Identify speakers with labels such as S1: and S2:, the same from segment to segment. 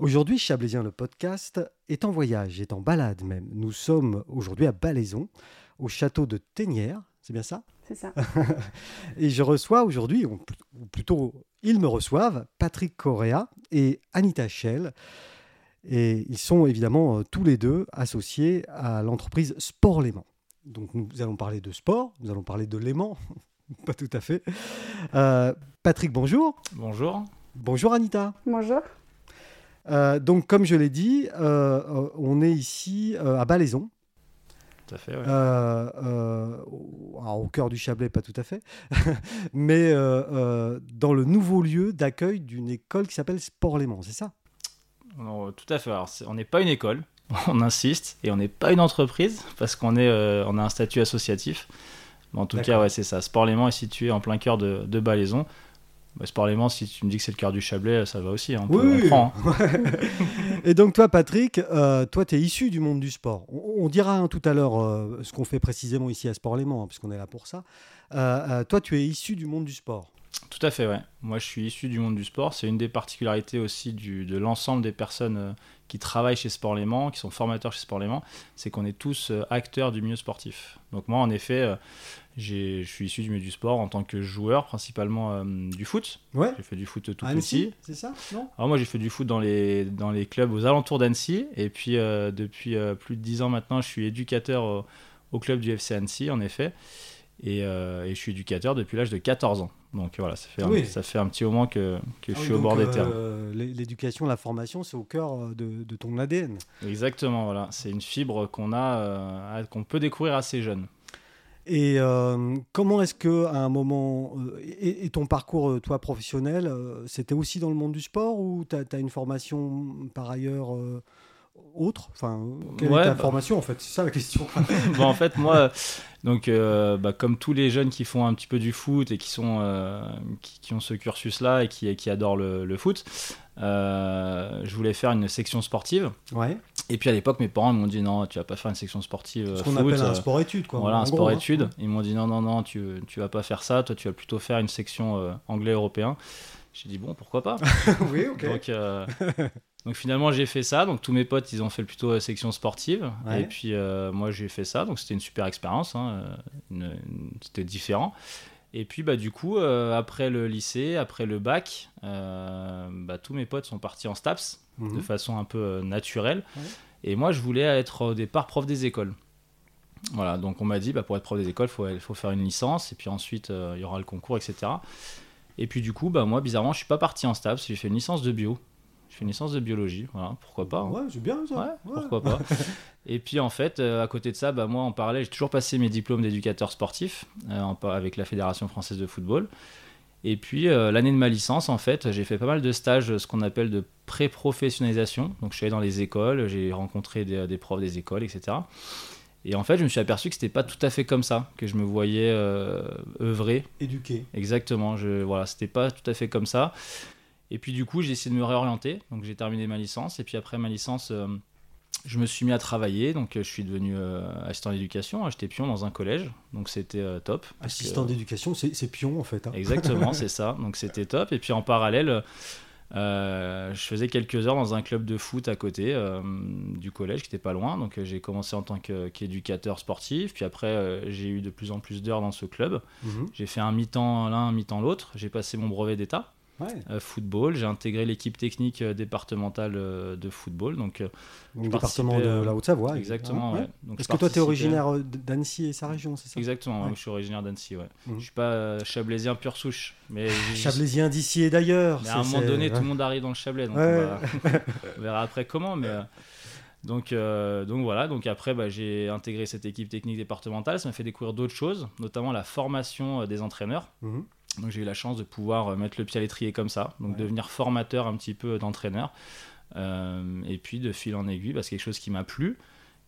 S1: Aujourd'hui, Chablaisien le podcast est en voyage, est en balade même. Nous sommes aujourd'hui à Balaison, au château de Ténière, c'est bien ça?
S2: C'est ça.
S1: Et je reçois aujourd'hui, ou plutôt ils me reçoivent, Patrick Correa et Anita Schell. Et ils sont évidemment euh, tous les deux associés à l'entreprise Sport Léman. Donc nous allons parler de sport, nous allons parler de Léman, pas tout à fait. Euh, Patrick, bonjour.
S3: Bonjour.
S1: Bonjour Anita.
S2: Bonjour.
S1: Euh, donc comme je l'ai dit, euh, on est ici euh, à Balaison.
S3: Tout à fait, ouais.
S1: Au, alors, au cœur du Chablais, pas tout à fait, mais dans le nouveau lieu d'accueil d'une école qui s'appelle Sport Léman, c'est ça?
S3: Tout à fait. Alors, on n'est pas une école, on insiste, et on n'est pas une entreprise, parce qu'on est, euh, on a un statut associatif. Mais en tout cas, ouais, c'est ça. Sport Léman est situé en plein cœur de, de Balaison. Bah, Sport Léman, si tu me dis que c'est le cœur du Chablais, ça va aussi. hein. On, peut- on prend. hein.
S1: Et donc toi, Patrick, euh, toi, tu es issu du monde du sport. On, on dira hein, tout à l'heure euh, ce qu'on fait précisément ici à Sport Léman, puisqu'on est là pour ça. Euh, toi, tu es issu du monde du sport.
S3: Tout à fait, ouais. Moi, je suis issu du monde du sport. C'est une des particularités aussi du, de l'ensemble des personnes euh, qui travaillent chez Sport Léman, qui sont formateurs chez Sport Léman, c'est qu'on est tous euh, acteurs du milieu sportif. Donc moi, en effet, euh, je suis issu du milieu du sport en tant que joueur, principalement euh, du foot.
S1: Ouais.
S3: J'ai fait du foot tout
S1: Annecy,
S3: petit.
S1: c'est ça Non?
S3: Alors moi, j'ai fait du foot dans les, dans les clubs aux alentours d'Annecy. Et puis, euh, depuis euh, plus de 10 ans maintenant, je suis éducateur au, au club du FC Annecy, en effet. Et, euh, et je suis éducateur depuis l'âge de 14 ans. Donc voilà, ça fait, un, ça fait un petit moment que, que je
S1: Ah oui,
S3: suis au bord des
S1: euh,
S3: terrains.
S1: l'é- L'éducation, la formation, c'est au cœur euh, de, de ton ADN.
S3: Exactement, voilà. C'est une fibre qu'on a, euh, qu'on peut découvrir assez jeune.
S1: Et comment est-ce que à un moment et, et ton parcours toi professionnel, c'était aussi dans le monde du sport ou tu as, une formation par ailleurs autre Enfin, quelle
S3: Ouais,
S1: est ta
S3: bah-
S1: formation en fait? C'est ça la question.
S3: bon, en fait, moi, donc, euh, bah, comme tous les jeunes qui font un petit peu du foot et qui, sont, euh, qui, qui ont ce cursus-là et qui, qui adorent le, le foot, euh, je voulais faire une section sportive.
S1: ouais.
S3: Et puis à l'époque, mes parents m'ont dit non, tu vas pas faire une section sportive.
S1: Ce qu'on appelle un sport étude quoi.
S3: Voilà, un sport-études.
S1: hein.
S3: Ils m'ont dit non, non, non, tu, tu vas pas faire ça, toi tu vas plutôt faire une section anglais-européen. J'ai dit bon, pourquoi pas?
S1: oui, ok.
S3: donc, donc finalement, j'ai fait ça. Donc tous mes potes, ils ont fait plutôt euh, section sportive.
S1: Ouais.
S3: Et puis euh, moi, j'ai fait ça. Donc c'était une super expérience. hein, euh, une- une- c'était différent. Et puis bah, du coup, euh, après le lycée, après le bac, euh, bah, tous mes potes sont partis en STAPS
S1: Mhm.
S3: de façon un peu naturelle.
S1: Ouais.
S3: Et moi, je voulais être au départ prof des écoles. Voilà, donc on m'a dit, bah, pour être prof des écoles, il faut, faut faire une licence, et puis ensuite, il y aura le concours, etc. Et puis du coup, bah, moi, bizarrement, je suis pas parti en STAPS, j'ai fait une licence de bio. J'ai fait une licence de biologie, voilà, pourquoi pas. hein.
S1: Ouais, c'est bien ça.
S3: Ouais, pourquoi pas. Et puis en fait, euh, à côté de ça, bah, moi en parallèle, j'ai toujours passé mes diplômes d'éducateur sportif euh, en avec la Fédération française de football. Et puis euh, l'année de ma licence, en fait, j'ai fait pas mal de stages, ce qu'on appelle de pré-professionnalisation. Donc je suis allé dans les écoles, j'ai rencontré des, des profs des écoles, etc. Et en fait, je me suis aperçu que c'était pas tout à fait comme ça que je me voyais œuvrer
S1: Éduqué.
S3: Exactement, je, voilà, c'était pas tout à fait comme ça. Et puis du coup, j'ai essayé de me réorienter. Donc j'ai terminé ma licence. Et puis après ma licence, euh, je me suis mis à travailler. Donc euh, je suis devenu euh, assistant d'éducation. J'étais pion dans un collège. Donc c'était euh, top.
S1: Assistant d'éducation, c'est pion en fait. hein.
S3: Exactement, c'est ça. Donc c'était top. Et puis en parallèle, euh, je faisais quelques heures dans un club de foot à côté euh, du collège qui était pas loin. Donc euh, j'ai commencé en tant qu'éducateur sportif. Puis après, j'ai eu de plus en plus d'heures dans ce club.
S1: Mhm.
S3: J'ai fait un mi-temps l'un, un mi-temps l'autre. J'ai passé mon brevet d'état
S1: Ouais.
S3: euh, football. J'ai intégré l'équipe technique euh, départementale euh, de football. Donc,
S1: Donc,
S3: Je
S1: département de la Haute-Savoie.
S3: exactement.
S1: hein, ouais.
S3: Donc,
S1: Est-ce
S3: je
S1: que toi, tu es originaire d'Annecy et sa région, c'est ça?
S3: Exactement, je suis originaire d'Annecy. Ouais.
S1: Mhm.
S3: Je suis pas chablaisien pure souche. Mais, j'ai-
S1: Chablaisien d'ici et d'ailleurs.
S3: à un moment donné, tout le monde arrive dans le Chablais. Donc on, va- on verra après comment. Mais, donc, euh, donc voilà, donc après bah, j'ai intégré cette équipe technique départementale. Ça m'a fait découvrir d'autres choses, notamment la formation des entraîneurs.
S1: Mhm.
S3: Donc j'ai eu la chance de pouvoir euh, mettre le pied à l'étrier comme ça, donc
S1: Ouais.
S3: devenir formateur un petit peu d'entraîneur. Euh, et puis de fil en aiguille, bah, c'est quelque chose qui m'a plu.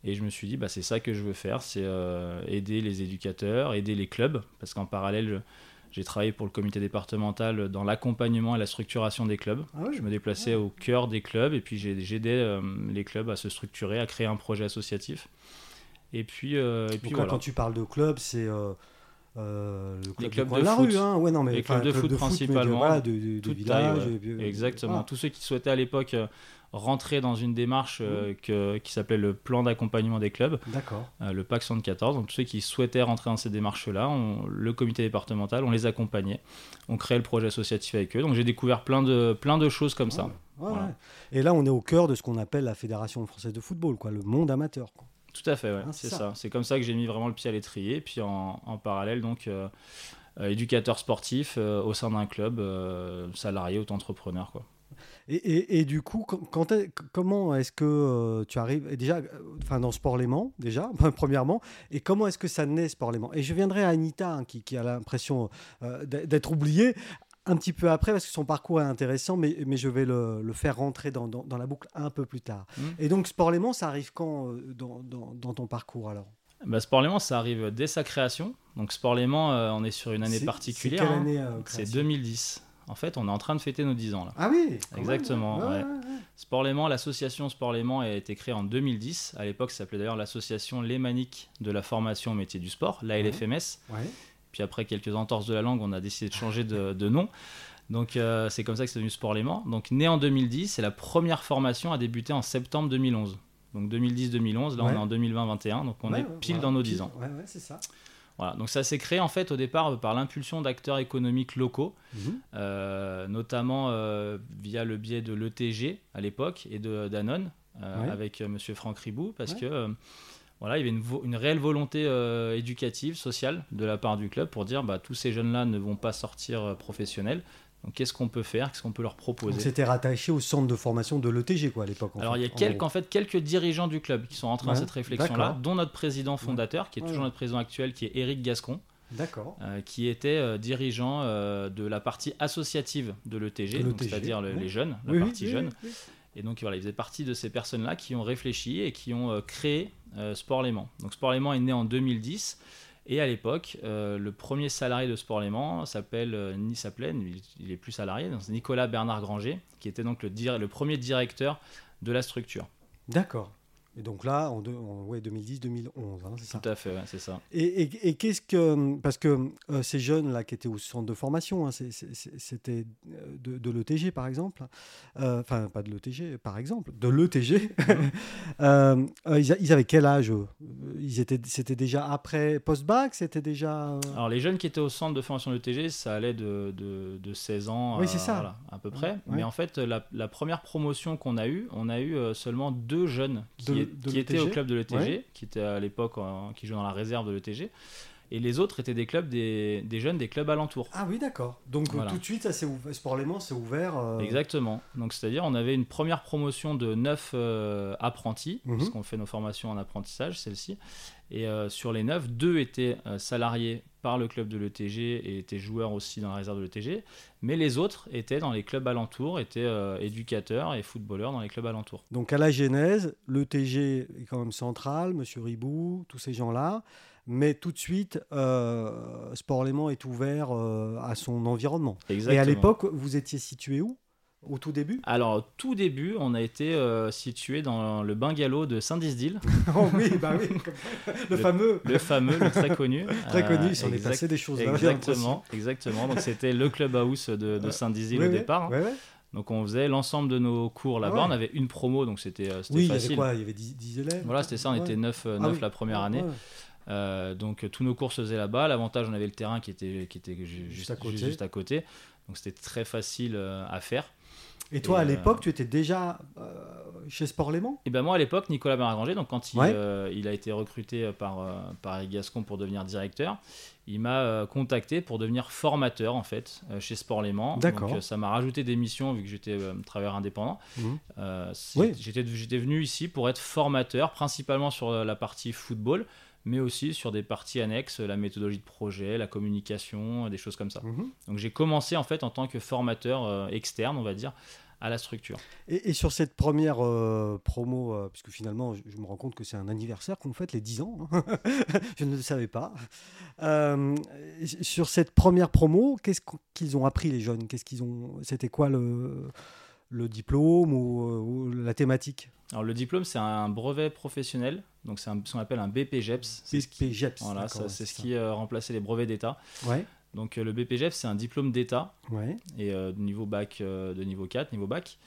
S3: Et je me suis dit, bah, c'est ça que je veux faire, c'est euh, aider les éducateurs, aider les clubs, parce qu'en parallèle, j'ai travaillé pour le comité départemental dans l'accompagnement et la structuration des clubs.
S1: Ah oui.
S3: Je me déplaçais au cœur des clubs et puis j'ai- j'aidais euh, les clubs à se structurer, à créer un projet associatif. Et puis, et puis
S1: Donc là,
S3: voilà.
S1: quand tu parles de club, c'est euh, euh, le club
S3: Les clubs
S1: coin
S3: de
S1: la
S3: foot.
S1: rue, hein. ouais, non, mais,
S3: Les clubs de
S1: club
S3: foot
S1: mais
S3: principalement,
S1: voilà, de, de, de village,
S3: taille, ouais.
S1: et euh,
S3: Exactement.
S1: voilà.
S3: Tous ceux qui souhaitaient à l'époque euh, rentrer dans une démarche euh, que- qui s'appelait le plan d'accompagnement des clubs,
S1: D'accord.
S3: euh, le PAC 74. Donc tous ceux qui souhaitaient rentrer dans ces démarches-là, on- le comité départemental, on les accompagnait. On créait le projet associatif avec eux. Donc j'ai découvert plein de, plein de choses comme ça.
S1: Ouais,
S3: Voilà.
S1: ouais. Et là, on est au cœur de ce qu'on appelle la Fédération française de football, quoi, le monde amateur. quoi.
S3: Tout à fait, ouais,
S1: Hein, c'est ça.
S3: ça. C'est comme ça que j'ai mis vraiment le pied à l'étrier. Puis en, en parallèle, donc euh, euh, éducateur sportif euh, au sein d'un club, euh, salarié ou entrepreneur. Quoi.
S1: Et, et- et du coup, quand- quand est- comment est-ce que euh, tu arrives et déjà, enfin dans Sport Léman déjà, premièrement, et comment est-ce que ça naît Sport Léman Et je viendrai à Anita hein, qui, qui a l'impression euh, d'être oubliée un petit peu après parce que son parcours est intéressant, mais, mais je vais le, le faire rentrer dans, dans- dans la boucle un peu plus tard.
S3: Mhm.
S1: Et donc Sport Léman, ça arrive quand euh, dans, ton parcours alors?
S3: Bah, Sport Léman, ça arrive dès sa création. Donc Sport Léman, euh, on est sur une année particulière.
S1: C'est quelle
S3: hein.
S1: année euh,
S3: C'est
S1: création?
S3: 2010. En fait, on est en train de fêter nos 10 ans là.
S1: Ah oui
S3: Exactement,
S1: ouais,
S3: ouais.
S1: ouais, ouais.
S3: Sport Léman, l'association Sport Léman a été créée en 2010. À l'époque, ça s'appelait d'ailleurs l'association lémanique de la formation au métier du sport, l'ALFMS.
S1: Ouais.
S3: Puis après quelques entorses de la langue, on a décidé de changer de, de nom. Donc euh, c'est comme ça que c'est devenu Sport Léman. Donc né en 2010, et la première formation a débuté en septembre 2011. Donc 2010-2011, là
S1: Ouais.
S3: on est en 2020-21, donc on
S1: Ouais,
S3: est pile dans nos
S1: pile.
S3: 10 ans.
S1: Ouais, ouais, c'est ça.
S3: Voilà, donc ça s'est créé en fait au départ par l'impulsion d'acteurs économiques locaux,
S1: Mhm.
S3: euh, notamment euh, via le biais de l'ETG à l'époque et de Danone euh, avec euh, Monsieur Franck Ribou, parce que euh, voilà, il y avait une, réelle volonté euh, éducative, sociale de la part du club pour dire bah, tous ces jeunes-là ne vont pas sortir euh, professionnels. Donc qu'est-ce qu'on peut faire, qu'est-ce qu'on peut leur proposer?
S1: C'était rattaché au centre de formation de l'ETG quoi à l'époque.
S3: alors
S1: fait,
S3: il y a quelques, en fait, quelques dirigeants du club qui sont rentrés
S1: Ouais,
S3: dans cette réflexion-là, dont notre président fondateur, qui est
S1: Ouais.
S3: toujours notre président actuel, qui est Éric Gascon,
S1: D'accord.
S3: euh, qui était euh, dirigeant euh, de la partie associative de l'ETG, c'est-à-dire le- les jeunes, la
S1: Oui,
S3: partie
S1: oui,
S3: jeune. Et donc voilà, il faisait partie de ces personnes-là qui ont réfléchi et qui ont créé Sport Léman. Donc Sport Léman est né en 2010. Et à l'époque, euh, le premier salarié de Sport Léman s'appelle, euh, il, il est plus salarié, c'est Nicolas Bernard Granger, qui était donc le premier directeur de la structure.
S1: D'accord. Et donc là, en, deux- en ouais, 2010-2011, hein, c'est ça.
S3: Tout à fait, ouais, c'est ça.
S1: Et, et- et qu'est-ce que. Parce que euh, ces jeunes-là qui étaient au centre de formation, hein, c'était euh, de, de l'ETG par exemple. Euh, Enfin, pas de l'ETG, par exemple, de l'ETG. Euh, ils, avaient quel âge eux? Ils étaient, C'était déjà après post-bac C'était déjà.
S3: Alors les jeunes qui étaient au centre de formation de l'ETG, ça allait de, de, de 16 ans
S1: Oui,
S3: à,
S1: ça.
S3: voilà, à peu près.
S1: Ouais.
S3: Mais en fait, la, la première promotion qu'on a eue, on a eu seulement deux jeunes qui,
S1: De-
S3: est-
S1: de
S3: qui étaient au club de l'ETG,
S1: Ouais.
S3: qui étaient à l'époque qui jouaient dans la réserve de l'ETG. Et les autres étaient des clubs des, des jeunes des clubs alentours.
S1: Ah oui, d'accord. Donc euh,
S3: Voilà.
S1: tout de suite, ça s'est ouvert. Sport Léman s'est ouvert. euh,
S3: Exactement. Donc c'est-à-dire on avait une première promotion de neuf euh, apprentis,
S1: Mhm.
S3: puisqu'on fait nos formations en apprentissage, celle-ci. Et sur les neuf, deux étaient salariés par le club de l'ETG et étaient joueurs aussi dans la réserve de l'ETG. Mais les autres étaient dans les clubs alentours, étaient euh, éducateurs et footballeurs dans les clubs alentours.
S1: Donc à la genèse, l'ETG est quand même central, Monsieur Ribou, tous ces gens-là. Mais tout de suite, euh, Sport Léman est ouvert euh, à son environnement.
S3: Exactement.
S1: Et à l'époque, vous étiez situé où? Au tout début?
S3: Alors, au tout début, on a été euh, situé dans le bungalow de Saint-Disdile,
S1: Oh oui, bah oui. Le,
S3: Le-
S1: fameux,
S3: le fameux, le très connu.
S1: très
S3: Euh,
S1: connu, il s'en est passé des choses. j'ai l'impression.
S3: Exactement, exactement. Donc c'était le clubhouse de, de Saint-Dizier
S1: Ouais,
S3: au
S1: ouais,
S3: départ. hein.
S1: ouais.
S3: Donc on faisait l'ensemble de nos cours là-bas.
S1: Ah ouais.
S3: On avait une promo, donc c'était euh, c'était
S1: Oui, il y avait
S3: facile.
S1: quoi? Il y avait 10, 10 élèves?
S3: Voilà, c'était ça. On
S1: Ouais.
S3: était 9,
S1: Ah oui.
S3: la première
S1: Ouais,
S3: année.
S1: ouais.
S3: Euh, donc euh, tous nos cours se faisaient là-bas. L'avantage, on avait le terrain qui était, qui était ju- juste,
S1: à côté.
S3: juste à côté. Donc c'était très facile euh, à faire.
S1: Et toi,
S3: Et,
S1: à
S3: euh,
S1: l'époque, tu étais déjà euh, chez Sport Léman?
S3: Et ben moi à l'époque, Nicolas Bernard-Granger, donc quand il,
S1: Ouais.
S3: euh, il a été recruté par, euh, par Gascon pour devenir directeur, il m'a euh, contacté pour devenir formateur en fait chez Sport Léman.
S1: D'accord.
S3: Donc ça m'a rajouté des missions vu que j'étais travailleur indépendant. C'est-
S1: Oui.
S3: j'étais, j'étais venu ici pour être formateur, principalement sur la partie football, mais aussi sur des parties annexes, la méthodologie de projet, la communication, des choses comme ça.
S1: Mhm.
S3: Donc j'ai commencé en fait en tant que formateur externe, on va dire, à la structure.
S1: Et, et sur cette première euh, promo, euh, puisque finalement, je, je me rends compte que c'est un anniversaire qu'on fête les 10 ans, hein. je ne le savais pas. Euh, sur cette première promo, qu'est-ce qu- qu'ils ont appris les jeunes? Qu'est-ce qu'ils ont C'était quoi le, le diplôme ou, ou la thématique?
S3: Alors le diplôme, c'est un brevet professionnel, donc c'est ce qu'on appelle un BPGEPS. C'est ce qui,
S1: BPGEPS.
S3: voilà, ça, c'est ce qui euh, remplaçait les brevets d'État.
S1: Ouais,
S3: Donc euh, le BPGEPS, c'est un diplôme d'État
S1: ouais.
S3: et euh, de niveau bac, euh, de niveau 4, niveau bac,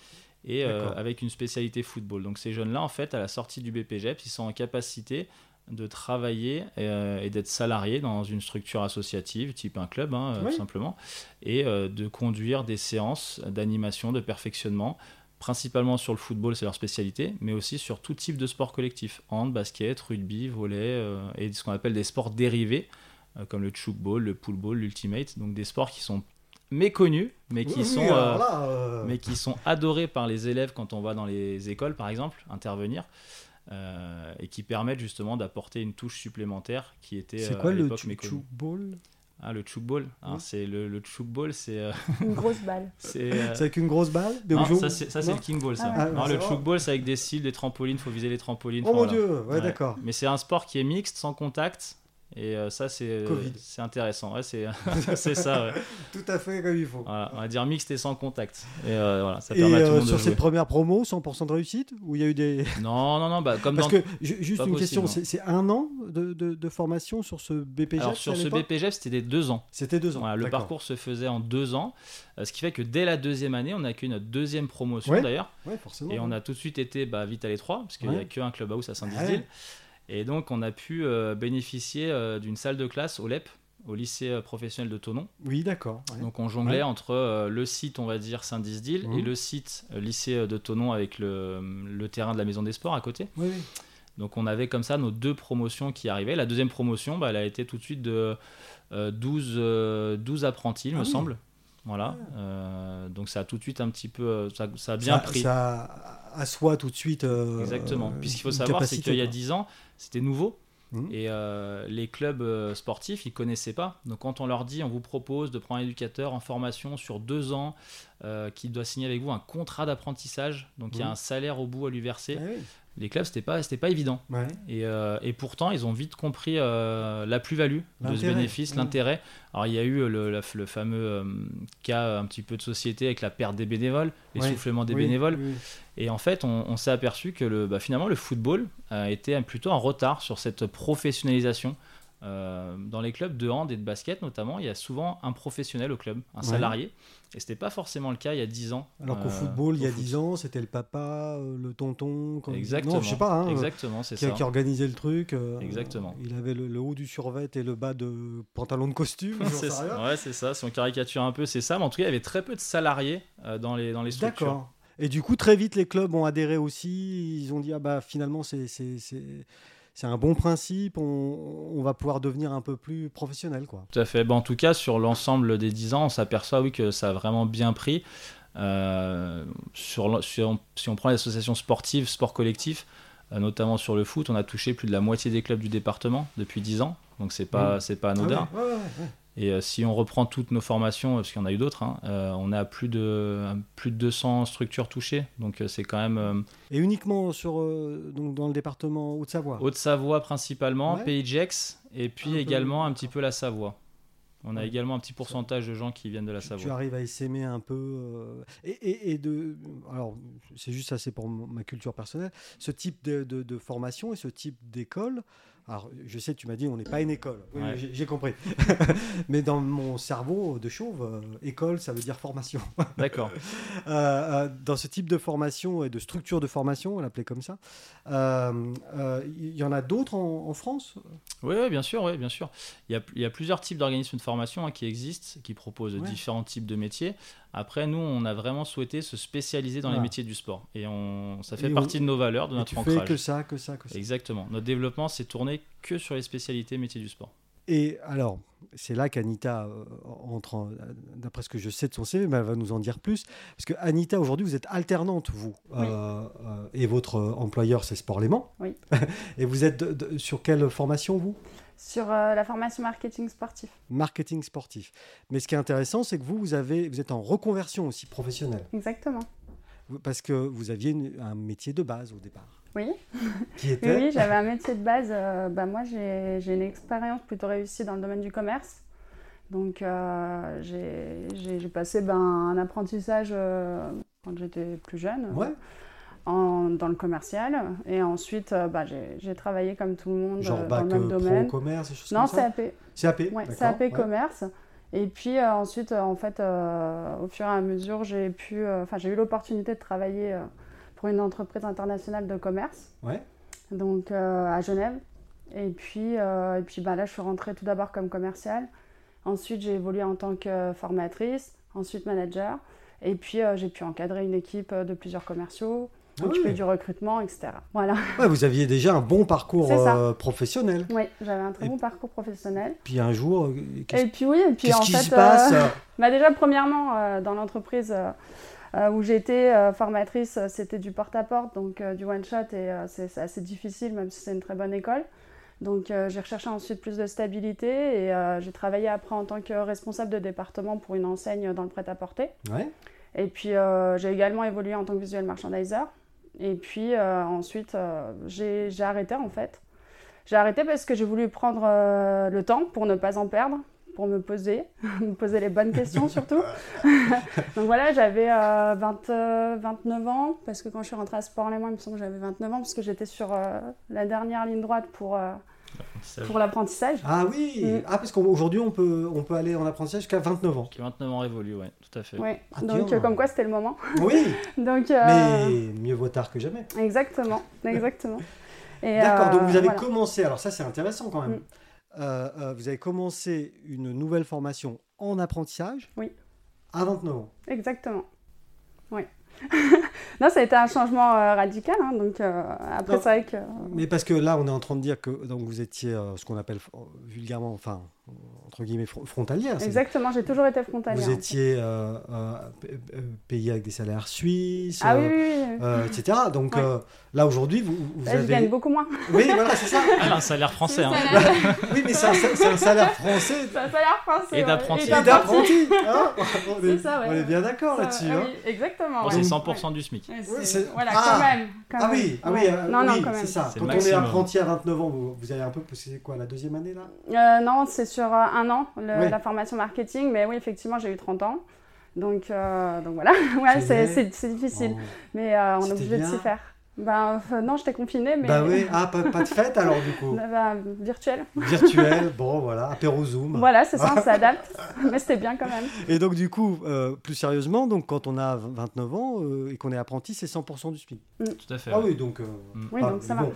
S3: et euh, avec une spécialité football. Donc ces jeunes-là, en fait, à la sortie du BPGEPS, ils sont en capacité de travailler euh, et d'être salariés dans une structure associative, type un club, hein, euh,
S1: Oui.
S3: simplement, et euh, de conduire des séances d'animation, de perfectionnement, principalement sur le football, c'est leur spécialité, mais aussi sur tout type de sport collectif, hand, basket, rugby, volley, euh, et ce qu'on appelle des sports dérivés, euh, comme le chukball, le poolball, l'ultimate, donc des sports qui sont méconnus, mais qui
S1: Oui,
S3: sont...
S1: oui,
S3: euh,
S1: là, euh,
S3: mais qui sont adorés par les élèves quand on va dans les écoles, par exemple, intervenir, euh, et qui permettent justement d'apporter une touche supplémentaire qui était
S1: c'est
S3: euh,
S1: quoi
S3: à
S1: le
S3: l'époque méconnue.
S1: ball
S3: Ah, le chukball. Alors,
S1: Oui.
S3: c'est le, le chukball, c'est euh,
S2: Une grosse balle.
S3: c'est euh,
S1: C'est avec une grosse balle
S3: non, ça c'est ça, c'est
S1: non
S3: le king ball ça.
S2: Ah ouais.
S3: non,
S1: Ah,
S3: le
S1: c'est
S3: chukball c'est avec des cils, des trampolines, faut viser les trampolines.
S1: Oh mon
S3: voilà.
S1: dieu, ouais,
S3: Ouais.
S1: d'accord.
S3: Mais c'est un sport qui est mixte, sans contact. Et euh, ça, c'est euh, c'est intéressant. Ouais, c'est ça. ouais.
S1: Tout à fait comme il faut.
S3: Voilà, on va dire mixte et sans contact. Et euh, voilà, ça
S1: Et
S3: permet à tout le monde
S1: sur
S3: de
S1: cette
S3: jouer.
S1: première promo, 100% de réussite Ou il y a eu des.
S3: Non, non, non, bah, comme
S1: Parce
S3: dans
S1: que, ju- juste
S3: pas
S1: une
S3: possible,
S1: question, c'est un an de, de- de formation sur ce BPG
S3: Alors sur ce BPGEP, c'était des deux ans.
S1: C'était deux ans.
S3: Voilà, le parcours se faisait en deux ans, ce qui fait que dès la deuxième année, on a accueilli notre deuxième promotion
S1: Ouais.
S3: d'ailleurs,
S1: Ouais, forcément.
S3: et on a tout de suite été bah, vite à l'étroit, parce qu'il n'y a qu'un clubhouse à Saint-Dizier. Et donc on a pu euh, bénéficier euh, d'une salle de classe au LEP, au lycée euh, professionnel de Tonon.
S1: Oui, d'accord. ouais.
S3: Donc on jonglait
S1: Ouais.
S3: entre euh, le site, on va dire, Saint-Dizdil,
S1: Mhm.
S3: et le site lycée de Tonon avec le, le terrain de la maison des sports à côté.
S1: Oui.
S3: Donc on avait comme ça nos deux promotions qui arrivaient. La deuxième promotion, bah, elle a été tout de suite de euh, 12, euh, 12 apprentis, il
S1: Ah
S3: me
S1: oui.
S3: semble. Voilà. Euh, donc ça a tout de suite un petit peu, euh, ça, ça a bien
S1: ça,
S3: pris.
S1: Ça assoit tout de suite. euh,
S3: Exactement. Puisqu'il faut savoir, c'est qu'il y a
S1: quoi.
S3: 10 ans, c'était nouveau.
S1: Mhm.
S3: Et euh, les clubs sportifs, ils connaissaient pas. Donc quand on leur dit, on vous propose de prendre un éducateur en formation sur deux ans, euh, qui doit signer avec vous un contrat d'apprentissage, donc il y a
S1: Mhm.
S3: un salaire au bout à lui verser.
S1: Ouais,
S3: Les clubs, c'était pas, c'était pas évident.
S1: ouais.
S3: Et, euh, et pourtant, ils ont vite compris euh, la plus-value de ce bénéfice,
S1: ouais.
S3: l'intérêt. Alors, il y a eu le, la- le fameux cas un petit peu de société avec la perte des bénévoles, l'essoufflement des
S1: Oui,
S3: bénévoles.
S1: oui.
S3: Et en fait, on, on s'est aperçu que le, bah, finalement, le football a été plutôt en retard sur cette professionnalisation. Euh, dans les clubs de hand et de basket notamment, il y a souvent un professionnel au club, un
S1: Ouais.
S3: salarié. Et c'était pas forcément le cas il y a 10 ans.
S1: Alors qu'au
S3: euh,
S1: football, il y a
S3: au foot.
S1: 10 ans, c'était le papa, euh, le tonton. comme-
S3: Exactement.
S1: Non, je sais pas. hein,
S3: Exactement, c'est
S1: qui,
S3: ça.
S1: qui organisait le truc. euh,
S3: Exactement.
S1: Il avait le, le haut du survêt et le bas de pantalon de costume.
S3: C'est ça. Ouais, c'est ça. Si on caricature un peu, c'est ça. Mais en tout cas, il y avait très peu de salariés dans, les, dans les structures.
S1: D'accord. Et du coup, très vite, les clubs ont adhéré aussi. Ils ont dit ah bah finalement c'est c'est un bon principe. On, on va pouvoir devenir un peu plus professionnel quoi.
S3: Tout à fait. Bon, en tout cas, sur l'ensemble des 10 ans, on s'aperçoit oui, que ça a vraiment bien pris. Euh, sur, si on prend les associations sportives, sport collectif, euh, notamment sur le foot, on a touché plus de la moitié des clubs du département depuis 10 ans. Donc, c'est pas,
S1: Mm.
S3: c'est pas
S1: Ah
S3: anodin.
S1: ouais, ouais, ouais, ouais.
S3: Et euh, si on reprend toutes nos formations, parce qu'il y en a eu d'autres, hein, euh, on a plus de, plus de 200 structures touchées. Donc, euh, c'est quand même. euh,
S1: Et uniquement sur euh, donc dans le département Haute-Savoie.
S3: Haute-Savoie principalement,
S1: Ouais.
S3: Pays de Gex, et puis
S1: Un peu,
S3: également un petit peu la Savoie. On a
S1: Ouais.
S3: également un petit pourcentage de gens qui viennent de la
S1: Tu- Tu
S3: Savoie.
S1: arrives à essaimer un peu. euh, et, et- et de. Alors, c'est juste ça, c'est pour ma culture personnelle. Ce type de, de- de formation et ce type d'école. Alors, je sais, tu m'as dit, on n'est pas une école. Oui,
S3: Ouais.
S1: j'ai- compris. Mais dans mon cerveau de chauve, euh, école, ça veut dire formation.
S3: D'accord.
S1: Euh, euh, dans ce type de formation et de structure de formation, on l'appelait comme ça, euh, il y en a d'autres en, en France?
S3: Oui, oui, bien sûr, oui, bien sûr. Il y a, il y a plusieurs types d'organismes de formation hein, qui existent, qui proposent
S1: Ouais.
S3: différents types de métiers. Après, nous, on a vraiment souhaité se spécialiser dans
S1: Voilà.
S3: les métiers du sport. Et on, ça fait
S1: Et on-
S3: partie de nos valeurs, de notre
S1: tu fais que ça, que ça, que ça.
S3: Exactement. Notre développement s'est tourné que sur les spécialités métiers du sport.
S1: Et alors, c'est là qu'Anita euh, entre, en- d'après ce que je sais de son CV, mais elle va nous en dire plus. Parce que Anita, aujourd'hui, vous êtes alternante, vous.
S2: Oui.
S1: Euh, euh, et votre employeur, c'est Sport Léman.
S2: Oui.
S1: et vous êtes de- de- sur quelle formation, vous?
S2: Sur euh, la formation marketing sportif.
S1: Marketing sportif. Mais ce qui est intéressant, c'est que vous, vous, avez, vous êtes en reconversion aussi professionnelle.
S2: Exactement.
S1: Parce que vous aviez une- un métier de base au départ.
S2: Oui,
S1: Qui était
S2: oui, j'avais un métier de base. euh, bah, moi, j'ai j'ai une expérience plutôt réussie dans le domaine du commerce. Donc, euh, j'ai j'ai- j'ai passé ben, un apprentissage euh, quand j'étais plus jeune.
S1: Ouais.
S2: En, dans le commercial. Et ensuite, euh, bah, j'ai travaillé comme tout le monde
S1: Genre
S2: euh, dans
S1: bac
S2: le même
S1: euh,
S2: domaine.
S1: pro commerce, des choses
S2: Non,
S1: comme ça
S2: CAP.
S1: CAP.
S2: Ouais,
S1: d'accord,
S2: CAP
S1: ouais.
S2: commerce. Et puis ensuite, en fait, au fur et à mesure, j'ai pu, enfin, j'ai eu l'opportunité de travailler pour une entreprise internationale de commerce,
S1: Ouais.
S2: donc à Genève. Et puis, et puis bah, là, je suis rentrée tout d'abord comme commerciale. Ensuite, j'ai évolué en tant que formatrice, ensuite manager. Et puis, euh, j'ai pu encadrer une équipe de plusieurs commerciaux,
S1: Ah
S2: m'occuper
S1: oui.
S2: du recrutement, etc. Voilà.
S1: Ouais, vous aviez déjà un bon parcours euh, professionnel.
S2: Oui, j'avais un très
S1: Et-
S2: bon parcours professionnel.
S1: Puis un jour, euh, qu'est-ce
S2: Et puis oui, et puis
S1: qu'est-ce
S2: en
S1: qui
S2: fait,
S1: se passe
S2: euh, Bah déjà, premièrement, euh, dans l'entreprise où j'étais formatrice, c'était du porte-à-porte, donc du one-shot, et c'est assez difficile, même si c'est une très bonne école. Donc j'ai recherché ensuite plus de stabilité, et j'ai travaillé après en tant que responsable de département pour une enseigne dans le prêt-à-porter.
S1: Ouais.
S2: Et puis j'ai également évolué en tant que visual merchandiser. Et puis euh, ensuite, euh, j'ai arrêté en fait. J'ai arrêté parce que j'ai voulu prendre euh, le temps pour ne pas en perdre, pour me poser, me poser les bonnes questions surtout. Donc voilà, j'avais euh, 20, euh, 29 ans, parce que quand je suis rentrée à Sport Léman, il me semble que j'avais 29 ans, parce que j'étais sur la dernière ligne droite pour, pour l'apprentissage.
S1: Ah oui
S2: Mm.
S1: Ah, parce qu'aujourd'hui, on peut, on peut aller en apprentissage jusqu'à 29 ans.
S3: Qui 29 ans révolu, ouais, tout à fait.
S2: Oui,
S1: Ah,
S2: donc
S1: tiens.
S2: comme quoi c'était le moment.
S1: Oui,
S2: Donc, euh,
S1: mais mieux vaut tard que jamais.
S2: Exactement, exactement.
S1: D'accord, donc
S2: euh,
S1: vous avez
S2: voilà.
S1: commencé, alors ça c'est intéressant quand même.
S2: Mm.
S1: Euh, euh, vous avez commencé une nouvelle formation en apprentissage
S2: Oui.
S1: à 29 ans.
S2: Exactement. Oui. non, ça a été un changement euh, radical. hein, donc euh, après, c'est vrai que.
S1: Mais parce que là, on est en train de dire que donc, vous étiez euh, ce qu'on appelle euh, vulgairement, enfin, entre guilguillemets, fro- frontalière. c'est-
S2: Exactement, j'ai toujours été frontalière.
S1: Vous étiez euh, euh, euh, payé avec des salaires suisses,
S2: Ah oui,
S1: euh,
S2: oui, oui. oui.
S1: euh, etc. Donc
S2: Ouais.
S1: euh, là, aujourd'hui, vous, vous
S2: Là, je
S1: avez...
S2: gagne beaucoup moins.
S1: Oui, voilà, c'est ça.
S3: Ah, un salaire français. hein.
S1: oui, mais c'est un, c'est un salaire français
S2: Ça a l'air français.
S3: Et
S2: ouais.
S3: d'apprenti.
S1: et d'apprenti. hein. on, est,
S2: C'est ça, ouais.
S1: on est bien d'accord
S2: Ça,
S1: là-dessus.
S2: ah
S1: hein.
S2: oui, exactement.
S3: Bon, c'est
S2: Ouais.
S3: 100% du SMIC.
S2: C'est-
S1: c'est-
S2: Voilà,
S1: Ah.
S2: quand même. quand
S1: Ah
S2: même.
S1: oui, ah oui, euh,
S2: non, non,
S1: oui, c'est
S2: même.
S1: ça.
S3: C'est
S1: Quand on est apprenti à 29 ans, vous, vous avez un peu, c'est quoi, la deuxième année là?
S2: Non, c'est sur euh, un an, le-
S1: Oui.
S2: la formation marketing. Mais oui, effectivement, j'ai eu 30 ans. Donc, euh, donc voilà, ouais,
S1: C'est
S2: difficile. Mais euh, on est obligé de s'y faire. Ben, euh, non, j'étais confinée, mais
S1: Bah oui, ah, pas, pas de fête alors du coup.
S2: ben, virtuel.
S1: Virtuel, bon voilà, apéro Zoom.
S2: Voilà, c'est ça, on s'adapte. mais c'était bien quand même.
S1: Et donc du coup, euh, plus sérieusement, donc quand on a 29 ans euh, et qu'on est apprenti, c'est 100% du SMIC.
S3: Tout à fait.
S1: Ah
S3: ouais.
S1: oui, donc... euh,
S3: Mm.
S2: Oui, donc ça
S1: mais
S2: va.
S1: bon.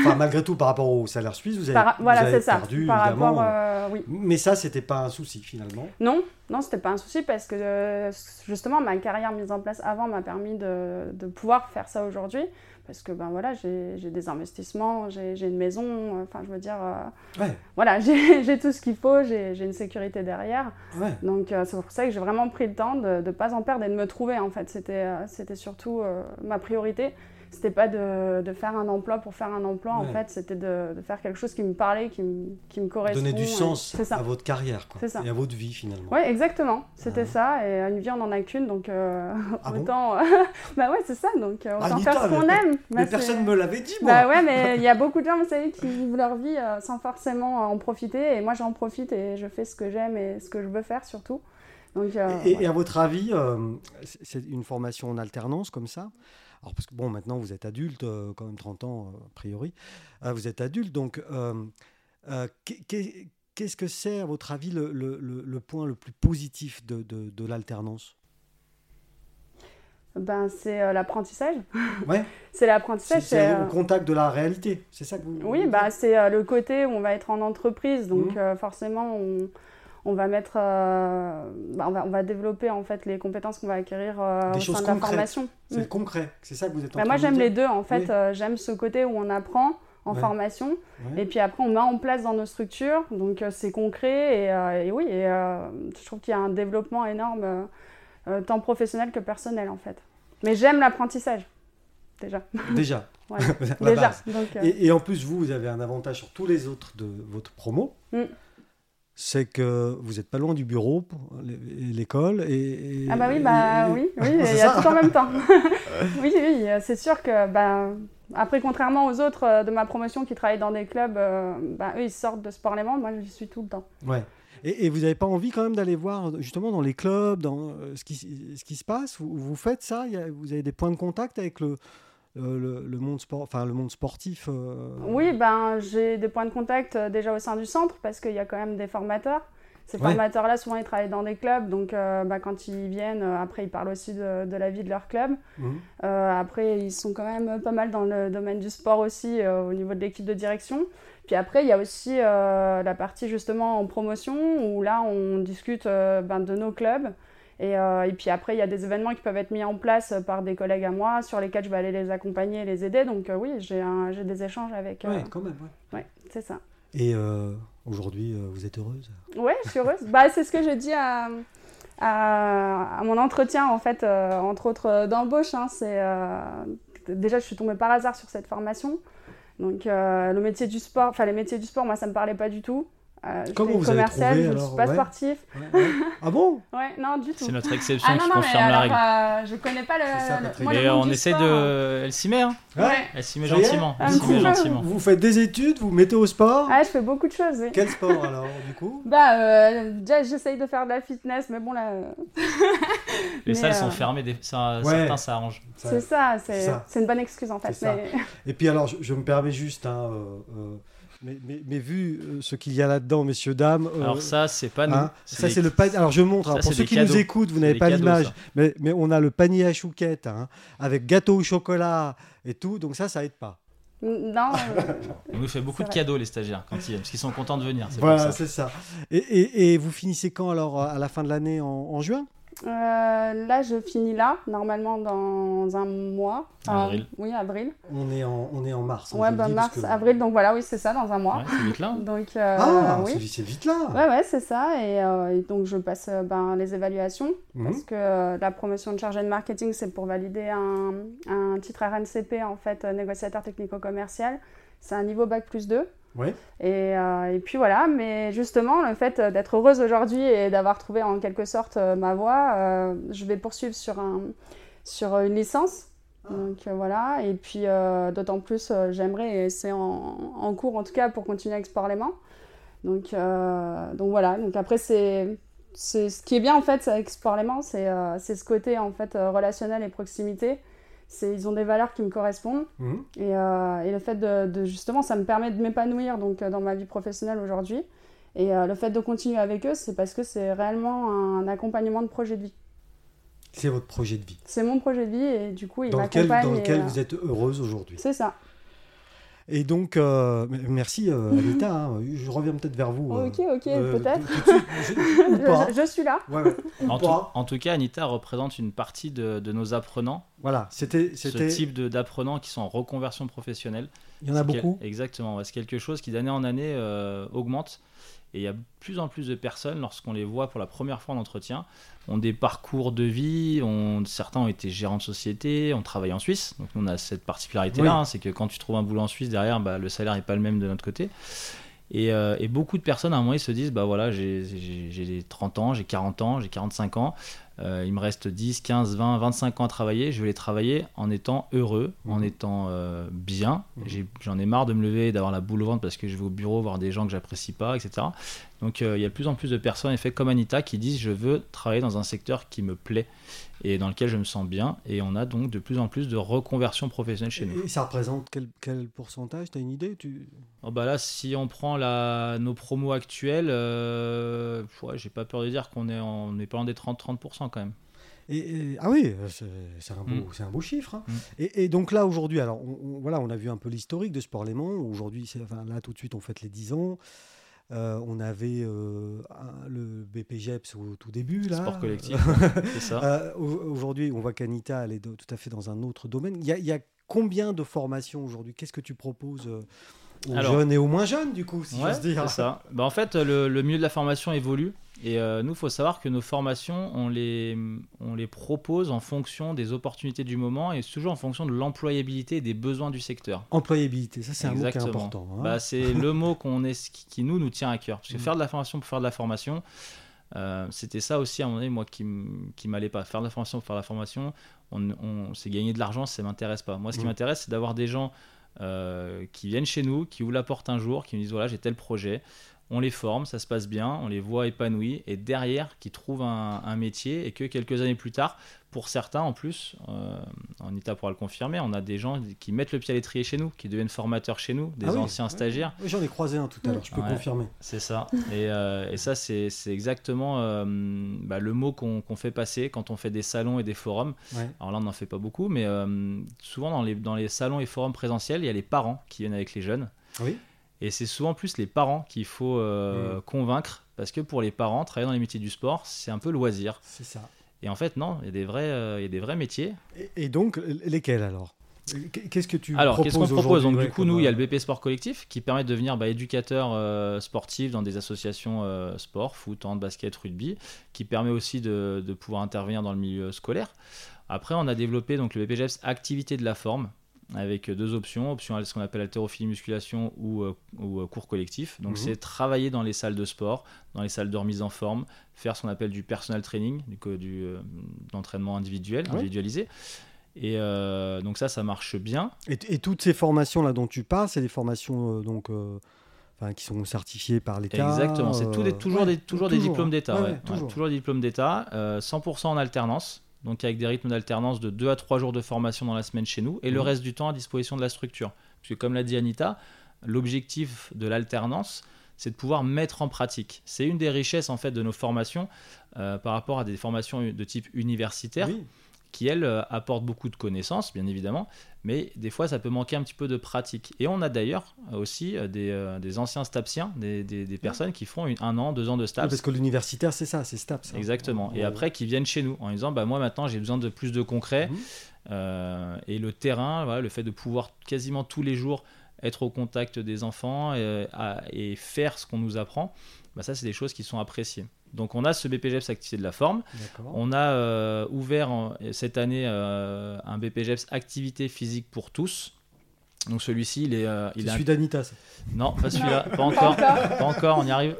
S1: Enfin, malgré tout, par rapport au salaire suisse, vous avez,
S2: Par-
S1: vous
S2: voilà,
S1: avez
S2: c'est ça.
S1: perdu,
S2: Par
S1: évidemment.
S2: rapport, euh, oui.
S1: Mais ça, c'était pas un souci finalement.
S2: Non, non, c'était pas un souci parce que euh, justement ma carrière mise en place avant m'a permis de, de pouvoir faire ça aujourd'hui. Parce que ben voilà, j'ai des investissements, j'ai une maison, enfin je veux dire, euh,
S1: Ouais,
S2: voilà, j'ai tout ce qu'il faut, j'ai une sécurité derrière.
S1: ouais.
S2: Donc euh, c'est pour ça que j'ai vraiment pris le temps de ne pas en perdre et de me trouver en fait. C'était euh, c'était surtout euh, ma priorité. C'était pas de, de faire un emploi pour faire un emploi, en fait, c'était de, de faire quelque chose qui me parlait, qui me, qui me correspond.
S1: Donner du sens
S2: C'est ça.
S1: à votre carrière quoi,
S2: ça.
S1: et à votre vie finalement.
S2: Ouais, exactement. C'était
S1: Ah.
S2: ça. Et une vie, on n'en a qu'une, donc euh,
S1: Ah bon?
S2: autant. bah ouais, c'est ça. Donc euh,
S1: Ah,
S2: autant
S1: Anita,
S2: faire ce qu'on aime.
S1: Mais
S2: Bah,
S1: personne me l'avait dit moi.
S2: Bah ouais, mais il y a beaucoup de gens, vous savez, qui vivent leur vie euh, sans forcément euh, en profiter. Et moi, j'en profite et je fais ce que j'aime et ce que je veux faire surtout. Donc, euh,
S1: Et, à votre avis, euh, c'est une formation en alternance comme ça? Alors, parce que bon, maintenant vous êtes adulte, euh, quand même 30 ans euh, a priori. Euh, vous êtes adulte, donc euh, qu'est- qu'est- qu'est-ce que c'est, à votre avis, le, le- le- point le plus positif de, de- de l'alternance?
S2: Ben, c'est euh, l'apprentissage.
S1: Ouais,
S2: C'est l'apprentissage.
S1: c'est au
S2: euh,
S1: contact de la réalité, c'est ça que vous
S2: Oui, bah, c'est euh, le côté où on va être en entreprise, donc euh, forcément on, on va mettre, euh, bah, on, va, on va développer en fait les compétences qu'on va acquérir euh,
S1: Des
S2: au sein de la formation.
S1: C'est
S2: Mm.
S1: concret, c'est ça que vous êtes en
S2: Bah,
S1: train
S2: moi j'aime les deux en fait,
S1: Oui.
S2: Euh, j'aime ce côté où on apprend en
S1: Ouais.
S2: formation
S1: Ouais.
S2: et puis après on met en place dans nos structures, donc euh, c'est concret et, euh, et oui, et, je trouve qu'il y a un développement énorme tant professionnel que personnel en fait. Mais j'aime l'apprentissage déjà.
S1: Déjà,
S2: déjà.
S1: base.
S2: Donc,
S1: Et, et en plus, vous, vous avez un avantage sur tous les autres de votre promo.
S2: Mm.
S1: C'est que vous n'êtes pas loin du bureau, l'école. Et, et-
S2: Ah bah oui, bah
S1: et-
S2: oui, oui, il y a tout en même temps. oui, oui, euh, c'est sûr que, bah, après, contrairement aux autres euh, de ma promotion qui travaillent dans des clubs, bah, eux, ils sortent de sport léman, moi, j'y suis tout le temps.
S1: Ouais. Et, vous n'avez pas envie quand même d'aller voir justement dans les clubs, dans ce, qui, ce qui se passe? Vous, vous faites ça? Vous avez des points de contact avec le, le, monde, sport, enfin, le monde sportif
S2: Oui, ben, j'ai des points de contact déjà au sein du centre parce qu'il y a quand même des formateurs. Ces formateurs-là, souvent, ils travaillent dans des clubs, donc euh, bah, quand ils viennent, euh, après, ils parlent aussi de, de, la vie de leur club. Mhm. Euh, après, ils sont quand même pas mal dans le domaine du sport aussi, au niveau de l'équipe de direction. Puis après, il y a aussi la partie justement en promotion, où là, on discute ben, de nos clubs. Et, et, puis après, il y a des événements qui peuvent être mis en place par des collègues à moi, sur lesquels je vais aller les accompagner et les aider. Donc oui, j'ai des échanges avec...
S1: Oui, quand même,
S2: oui. Ouais, c'est ça.
S1: Et Aujourd'hui, euh, vous êtes heureuse?
S2: Oui, je suis heureuse. bah, c'est ce que j'ai dit à, à, mon entretien, en fait, euh, entre autres euh, d'embauche. Hein, c'est, déjà, je suis tombée par hasard sur cette formation. Donc, le métier du sport, enfin, les métiers du sport, moi, ça ne me parlait pas du tout.
S1: Euh, Comment vous commercial, avez trouvé,
S2: je ne suis pas sportif.
S1: Ah bon
S2: Ouais, non, du tout.
S3: C'est notre exception ah, qui confirme la règle.
S2: Euh, je connais pas le. Ça,
S3: le mais on essaie de. Elle s'y met, hein ouais. Elle s'y met gentiment. Elle s'y met gentiment.
S1: Vous faites des études, vous mettez au sport
S2: Ah, je fais beaucoup de choses. Oui.
S1: Quel sport alors, du coup
S2: Bah, euh, déjà, j'essaye de faire de la fitness, mais bon, là. Euh,
S3: Les salles sont fermées, des... certains s'arrangent.
S2: C'est ça, c'est une bonne excuse en fait. Mais...
S1: Et puis alors, je, je me permets juste. Hein, mais, mais, vu euh, ce qu'il y a là-dedans, messieurs, dames.
S3: Euh, alors, ça, c'est pas nous. Hein,
S1: ça, c'est le panier. Alors, je montre. Hein, pour ceux qui nous écoutent, vous n'avez pas l'image. Mais, mais on a le panier à chouquette, hein, avec gâteau au chocolat et tout. Donc, ça, ça aide pas.
S2: Non.
S3: on nous fait beaucoup de cadeaux, les stagiaires, quand ils viennent, parce qu'ils sont contents de venir.
S1: Voilà, c'est ça. Et, et, et, vous finissez quand, alors, à la fin de l'année, en juin?
S2: euh, là, je finis là, normalement dans un mois.
S3: avril.
S2: Oui, avril.
S1: On est en, on est en mars.
S2: ouais, bah, mars, avril, donc voilà, oui, c'est ça, dans un mois.
S3: Ouais, c'est vite là.
S2: Donc,
S1: euh, ah, oui. c'est vite là.
S2: Ouais, ouais, c'est ça. Et, euh, donc, je passe ben, les évaluations. Mhm. Parce que la promotion de chargé de marketing, c'est pour valider un, un titre RNCP, en fait, négociateur technico-commercial. C'est un niveau bac plus 2.
S1: Oui.
S2: Et, euh, et, puis voilà, mais justement, le fait d'être heureuse aujourd'hui et d'avoir trouvé en quelque sorte euh, ma voie, euh, je vais poursuivre sur, un, sur une licence. Ah. Donc voilà, et puis d'autant plus, j'aimerais, et c'est en, en, cours en tout cas, pour continuer avec Sport Léman. Donc, donc voilà, donc après, c'est. Ce qui est bien en fait avec Sport Léman, c'est ce côté en fait relationnel et proximité ils ont des valeurs qui me correspondent. Mhm. Et, euh, et, le fait de, justement, ça me permet de m'épanouir donc euh, dans ma vie professionnelle aujourd'hui. Et euh, le fait de continuer avec eux, c'est parce que c'est réellement un accompagnement de projet de vie.
S1: C'est votre projet de vie.
S2: C'est mon projet de vie et du coup, il m'accompagne.
S1: Dans lequel vous êtes heureuse aujourd'hui.
S2: C'est ça.
S1: Et donc, euh, merci euh, Anita, hein. je reviens peut-être vers vous.
S2: ok, ok, euh, peut-être. Je, suis là.
S3: en, tout, cas, Anita représente une partie de, nos apprenants.
S1: Voilà, c'était
S3: ce type d'apprenants qui sont en reconversion professionnelle.
S1: Il y en a beaucoup.
S3: Exactement, c'est quelque chose qui d'année en année augmente. Et il y a de plus en plus de personnes, lorsqu'on les voit pour la première fois en entretien, ont des parcours de vie, ont, certains ont été gérants de société, ont travaillé en Suisse. Donc on a cette particularité-là, hein, c'est que quand tu trouves un boulot en Suisse, derrière, bah, le salaire n'est pas le même de notre côté. Et, euh, et, beaucoup de personnes, à un moment, ils se disent, bah voilà, j'ai 30 ans, j'ai 40 ans, j'ai 45 ans, il me reste 10, 15, 20, 25 ans à travailler. Je vais les travailler en étant heureux, en mhm. étant euh, bien. Mhm. J'en ai, marre de me lever et d'avoir la boule au ventre parce que je vais au bureau voir des gens que j'apprécie pas, etc. Donc euh, il y a de plus en plus de personnes, en effet, comme Anita, qui disent je veux travailler dans un secteur qui me plaît et dans lequel je me sens bien. Et on a donc de plus en plus de reconversion professionnelle chez nous.
S1: Et ça représente quel, quel pourcentage? Tu as une idée? Tu...
S3: Oh bah là, si on prend la, nos promos actuels, euh, ouais, j'ai pas peur de dire qu'on est, on est pas loin des 30-30% quand même.
S1: Et, ah oui, c'est un, beau, mm. un beau chiffre. Hein. Mm. Et, et, donc là, aujourd'hui, alors on, voilà, on a vu un peu l'historique de Sport Léman. Aujourd'hui, enfin, là, tout de suite, on fête les 10 ans. Euh, on avait euh, le BPGEPS au tout début. Là.
S3: Sport collectif, c'est ça.
S1: Euh, aujourd'hui, on voit qu'Anita, elle est tout à fait dans un autre domaine. Il y a, combien de formations aujourd'hui? Qu'est-ce que tu proposes aux jeunes et aux moins jeunes, du coup, si
S3: ouais, dire C'est ça. Bah, en fait, le, le, milieu de la formation évolue. Et euh, nous, il faut savoir que nos formations, on les, on les propose en fonction des opportunités du moment et toujours en fonction de l'employabilité et des besoins du secteur.
S1: Employabilité, ça c'est un mot qui est important.
S3: Hein. Bah, c'est le mot qu'on est, qui, nous, nous tient à cœur. Parce que mm. faire de la formation pour faire de la formation, euh, c'était ça aussi à un moment donné, moi, qui, qui m'allait pas. Faire de la formation pour faire de la formation, on, on c'est gagner de l'argent, ça m'intéresse pas. Moi, ce qui mm. m'intéresse, c'est d'avoir des gens qui viennent chez nous, qui ouvrent la porte un jour, qui nous disent voilà, j'ai tel projet on les forme, ça se passe bien, on les voit épanouis, et derrière, qui trouvent un, un métier, et que quelques années plus tard, pour certains en plus, euh, Anita pourra le confirmer, on a des gens qui mettent le pied à l'étrier chez nous, qui deviennent formateurs chez nous, des
S1: Ah oui,
S3: anciens stagiaires.
S1: Oui, J'en ai croisé un tout à l'heure, je peux
S3: Ouais.
S1: confirmer.
S3: C'est ça. Et, euh, et ça, c'est exactement euh, bah, le mot qu'on fait passer quand on fait des salons et des forums.
S1: Ouais.
S3: Alors là, on n'en fait pas beaucoup, mais euh, souvent dans les, dans les salons et forums présentiels, il y a les parents qui viennent avec les jeunes.
S1: Oui.
S3: Et c'est souvent plus les parents qu'il faut euh,
S1: Mm.
S3: convaincre, parce que pour les parents, travailler dans les métiers du sport, c'est un peu loisir.
S1: C'est ça.
S3: Et en fait, non, il y a des vrais, euh, il y a des vrais métiers.
S1: Et, et donc, lesquels alors? Qu'est-ce que tu
S3: Alors,
S1: proposes
S3: qu'est-ce qu'on propose? Donc, du coup, nous, il y a
S1: euh,
S3: le BP Sport Collectif qui permet de devenir bah, éducateur euh, sportif dans des associations euh, sport, foot, hand, basket, rugby, qui permet aussi de, de pouvoir intervenir dans le milieu scolaire. Après, on a développé donc le BPGEPS activité de la forme avec deux options, option ce qu'on appelle haltérophilie musculation ou, euh, ou euh, cours collectif. Donc
S1: Mhm.
S3: c'est travailler dans les salles de sport, dans les salles de remise en forme, faire ce qu'on appelle du personal training, du, du euh, d'entraînement individuel, individualisé. Et euh, donc ça, ça marche bien.
S1: Et, et toutes ces formations là dont tu parles, c'est des formations donc enfin, qui sont certifiées par l'État.
S3: Exactement, c'est des- toujours,
S1: ouais,
S3: des, toujours des diplômes d'État.
S1: Ouais,
S3: Ouais,
S1: toujours.
S3: toujours des diplômes d'État, euh, 100% en alternance, donc avec des rythmes d'alternance de 2 à 3 jours de formation dans la semaine chez nous, et le
S1: Mhm.
S3: reste du temps à disposition de la structure. Parce que comme l'a dit Anita, l'objectif de l'alternance, c'est de pouvoir mettre en pratique. C'est une des richesses en fait de nos formations euh, par rapport à des formations de type universitaire
S1: Oui.
S3: Qui, elles, euh, apportent beaucoup de connaissances, bien évidemment, mais des fois, ça peut manquer un petit peu de pratique. Et on a d'ailleurs euh, aussi euh, des, des anciens STAPsiens, des, des- des personnes qui font une- un an, deux ans de
S1: Oui,
S3: STAPS.
S1: parce que l'universitaire, c'est ça, c'est STAPS. hein.
S3: Exactement. Et après, qui viennent chez nous en disant bah, Moi, maintenant, j'ai besoin de plus de concret. Euh, et le terrain, voilà, le fait de pouvoir quasiment tous les jours être au contact des enfants à- et faire ce qu'on nous apprend, bah, ça, c'est des choses qui sont appréciées. Donc, on a ce BPGEPS activité de la forme. On a euh, ouvert en- cette année euh, un BPGEPS activité physique pour tous. Donc celui-ci, il est, euh, il
S1: C'est
S3: est
S1: celui d'Anita, ça.
S3: non, pas celui-là, pas encore, pas encore, on y arrive.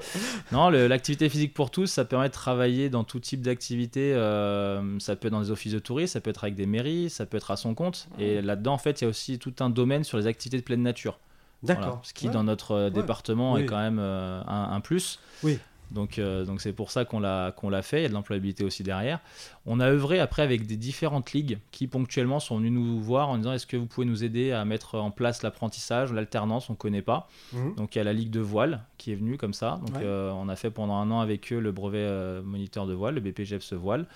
S3: Non, l'activité physique pour tous, ça permet de travailler dans tout type d'activité. euh, ça peut être dans des offices de tourisme, ça peut être avec des mairies, ça peut être à son compte. Et là-dedans, en fait, il y a aussi tout un domaine sur les activités de pleine nature. Voilà.
S1: D'accord.
S3: Ce qui,
S1: Ouais.
S3: dans notre euh,
S1: Ouais.
S3: département, est quand même euh, un, un plus.
S1: Oui.
S3: Donc, euh, donc c'est pour ça qu'on l'a qu'on l'a fait. Il y a de l'employabilité aussi derrière. On a œuvré après avec des différentes ligues qui ponctuellement sont venues nous voir en disant est-ce que vous pouvez nous aider à mettre en place l'apprentissage, l'alternance, on connaît pas.
S1: Mhm.
S3: Donc il y a la ligue de voile qui est venue comme ça. Donc
S1: Ouais.
S3: euh, on a fait pendant un an avec eux le brevet euh, moniteur de voile, le BPGEPS voile.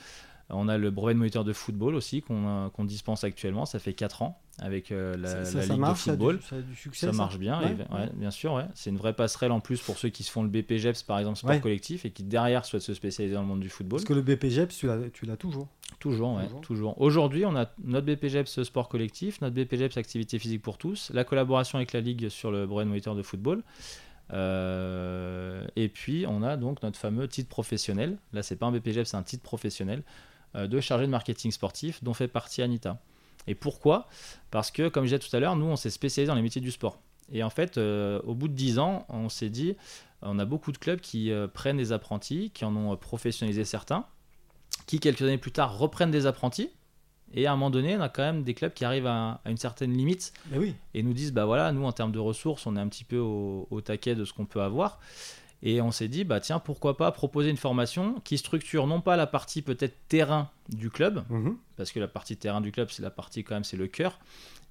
S3: On a le brevet de moniteur de football aussi qu'on euh, dispense actuellement. Ça fait 4 ans avec euh, la,
S1: Ça,
S3: la
S1: ça, ça
S3: ligue
S1: marche,
S3: de
S1: ça a du-
S3: football.
S1: ça a du succès.
S3: Ça marche bien,
S1: Ouais,
S3: et- ouais,
S1: ouais.
S3: bien sûr. C'est une vraie passerelle en plus pour ceux qui se font le BPGEPS par exemple sport collectif et qui derrière souhaitent se spécialiser dans le monde du football.
S1: Parce que le BPGEPS, tu l'as- toujours.
S3: Toujours,
S1: Toujours.
S3: toujours. Aujourd'hui, on a notre BPGEPS sport collectif, notre BPGEPS activité physique pour tous, la collaboration avec la Ligue sur le brevet de moniteur de football. Euh, et puis, on a donc notre fameux titre professionnel. Là, c'est pas un BPGEPS, c'est un titre professionnel de chargé de marketing sportif dont fait partie Anita. Et pourquoi? Parce que, comme je disais tout à l'heure, nous, on s'est spécialisé dans les métiers du sport. Et en fait, euh, au bout de 10 ans, on s'est dit, on a beaucoup de clubs qui euh, prennent des apprentis, qui en ont euh, professionnalisé certains, qui quelques années plus tard reprennent des apprentis. Et à un moment donné, on a quand même des clubs qui arrivent à, à une certaine limite
S1: oui.
S3: et nous disent bah voilà, nous en termes de ressources, on est un petit peu au, au taquet de ce qu'on peut avoir. Et on s'est dit bah tiens, pourquoi pas proposer une formation qui structure non pas la partie peut-être terrain du club,
S1: Mhm.
S3: parce que la partie terrain du club, c'est la partie quand même, c'est le cœur,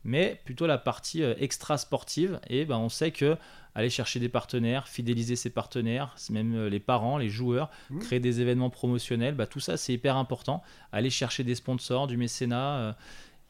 S3: mais plutôt la partie euh, extra sportive. Et ben, on sait que aller chercher des partenaires, fidéliser ses partenaires, même euh, les parents, les joueurs,
S1: Mhm.
S3: créer des événements promotionnels, bah, tout ça c'est hyper important. Aller chercher des sponsors, du mécénat.